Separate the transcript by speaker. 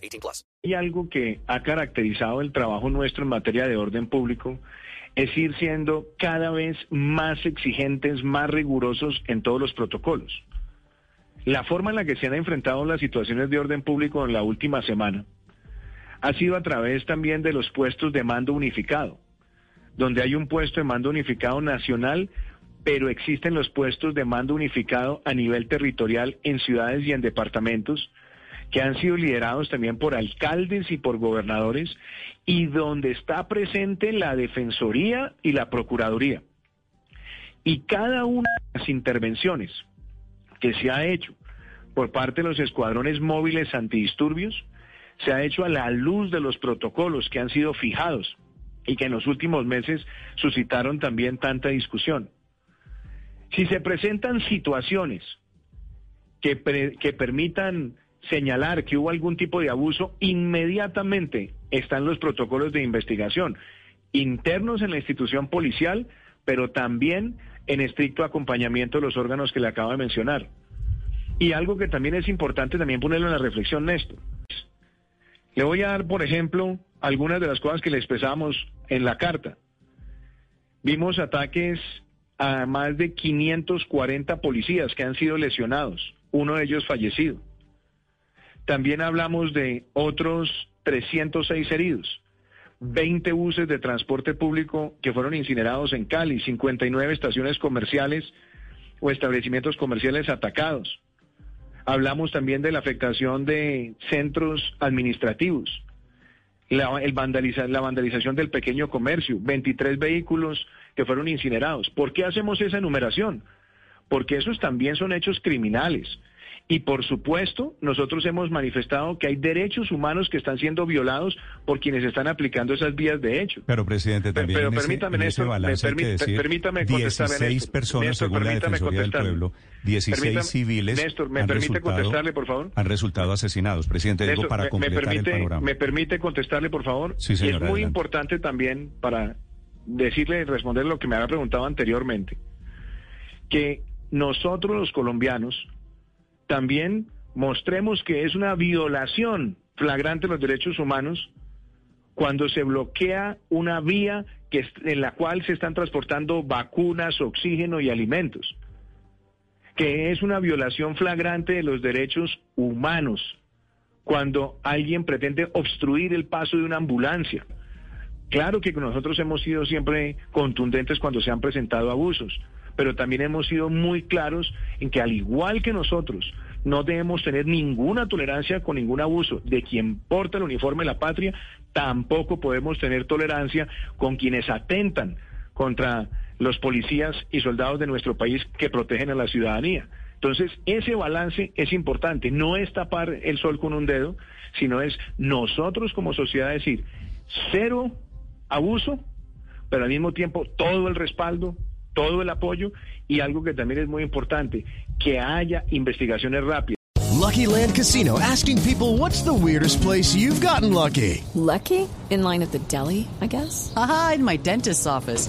Speaker 1: 18 plus.
Speaker 2: Y algo que ha caracterizado el trabajo nuestro en materia de orden público es ir siendo cada vez más exigentes, más rigurosos en todos los protocolos. La forma en la que se han enfrentado las situaciones de orden público en la última semana ha sido a través también de los puestos de mando unificado donde hay un puesto de mando unificado nacional, pero existen los puestos de mando unificado a nivel territorial en ciudades y en departamentos que han sido liderados también por alcaldes y por gobernadores y donde está presente la Defensoría y la Procuraduría. Y cada una de las intervenciones que se ha hecho por parte de los escuadrones móviles antidisturbios se ha hecho a la luz de los protocolos que han sido fijados y que en los últimos meses suscitaron también tanta discusión. Si se presentan situaciones que, que permitan señalar que hubo algún tipo de abuso, inmediatamente están los protocolos de investigación internos en la institución policial, pero también en estricto acompañamiento de los órganos que le acabo de mencionar. Y algo que también es importante también ponerlo en la reflexión, Néstor. Le voy a dar, por ejemplo, algunas de las cosas que le expresamos en la carta. Vimos ataques a más de 540 policías que han sido lesionados, uno de ellos fallecido. También hablamos de otros 306 heridos, 20 buses de transporte público que fueron incinerados en Cali, 59 estaciones comerciales o establecimientos comerciales atacados. Hablamos también de la afectación de centros administrativos, la, el la vandalización del pequeño comercio, 23 vehículos que fueron incinerados. ¿Por qué hacemos esa enumeración? Porque esos también son hechos criminales. Y por supuesto, nosotros hemos manifestado que hay derechos humanos que están siendo violados por quienes están aplicando esas vías de hecho.
Speaker 3: Pero, presidente, también
Speaker 2: pero,
Speaker 3: en
Speaker 2: permítame,
Speaker 3: ese,
Speaker 2: me,
Speaker 3: que decir,
Speaker 2: permítame
Speaker 3: 16 personas,
Speaker 2: Néstor,
Speaker 3: según la Defensoría del Pueblo, 16
Speaker 2: permítame,
Speaker 3: civiles
Speaker 2: Néstor, ¿me
Speaker 3: han,
Speaker 2: permite
Speaker 3: resultado,
Speaker 2: contestarle, por favor?
Speaker 3: han resultado asesinados. Presidente, digo
Speaker 2: Néstor,
Speaker 3: para
Speaker 2: me,
Speaker 3: completar
Speaker 2: permite,
Speaker 3: el panorama.
Speaker 2: ¿Me permite contestarle, por favor?
Speaker 3: Sí,
Speaker 2: y
Speaker 3: señor,
Speaker 2: es muy
Speaker 3: adelante.
Speaker 2: importante también para decirle y responder lo que me había preguntado anteriormente, que nosotros los colombianos también mostremos que es una violación flagrante de los derechos humanos cuando se bloquea una vía que, en la cual se están transportando vacunas, oxígeno y alimentos, que es una violación flagrante de los derechos humanos cuando alguien pretende obstruir el paso de una ambulancia. Claro que nosotros hemos sido siempre contundentes cuando se han presentado abusos, pero también hemos sido muy claros en que al igual que nosotros, no debemos tener ninguna tolerancia con ningún abuso de quien porta el uniforme de la patria, tampoco podemos tener tolerancia con quienes atentan contra los policías y soldados de nuestro país que protegen a la ciudadanía. Entonces, ese balance es importante, no es tapar el sol con un dedo, sino es nosotros como sociedad decir, cero abuso, pero al mismo tiempo todo el respaldo, todo el apoyo y algo que también es muy importante, que haya investigaciones rápidas.
Speaker 4: Lucky Land Casino asking people what's the weirdest place you've gotten lucky?
Speaker 5: Lucky? In line at the deli, I guess?
Speaker 6: Aha, in my dentist's office.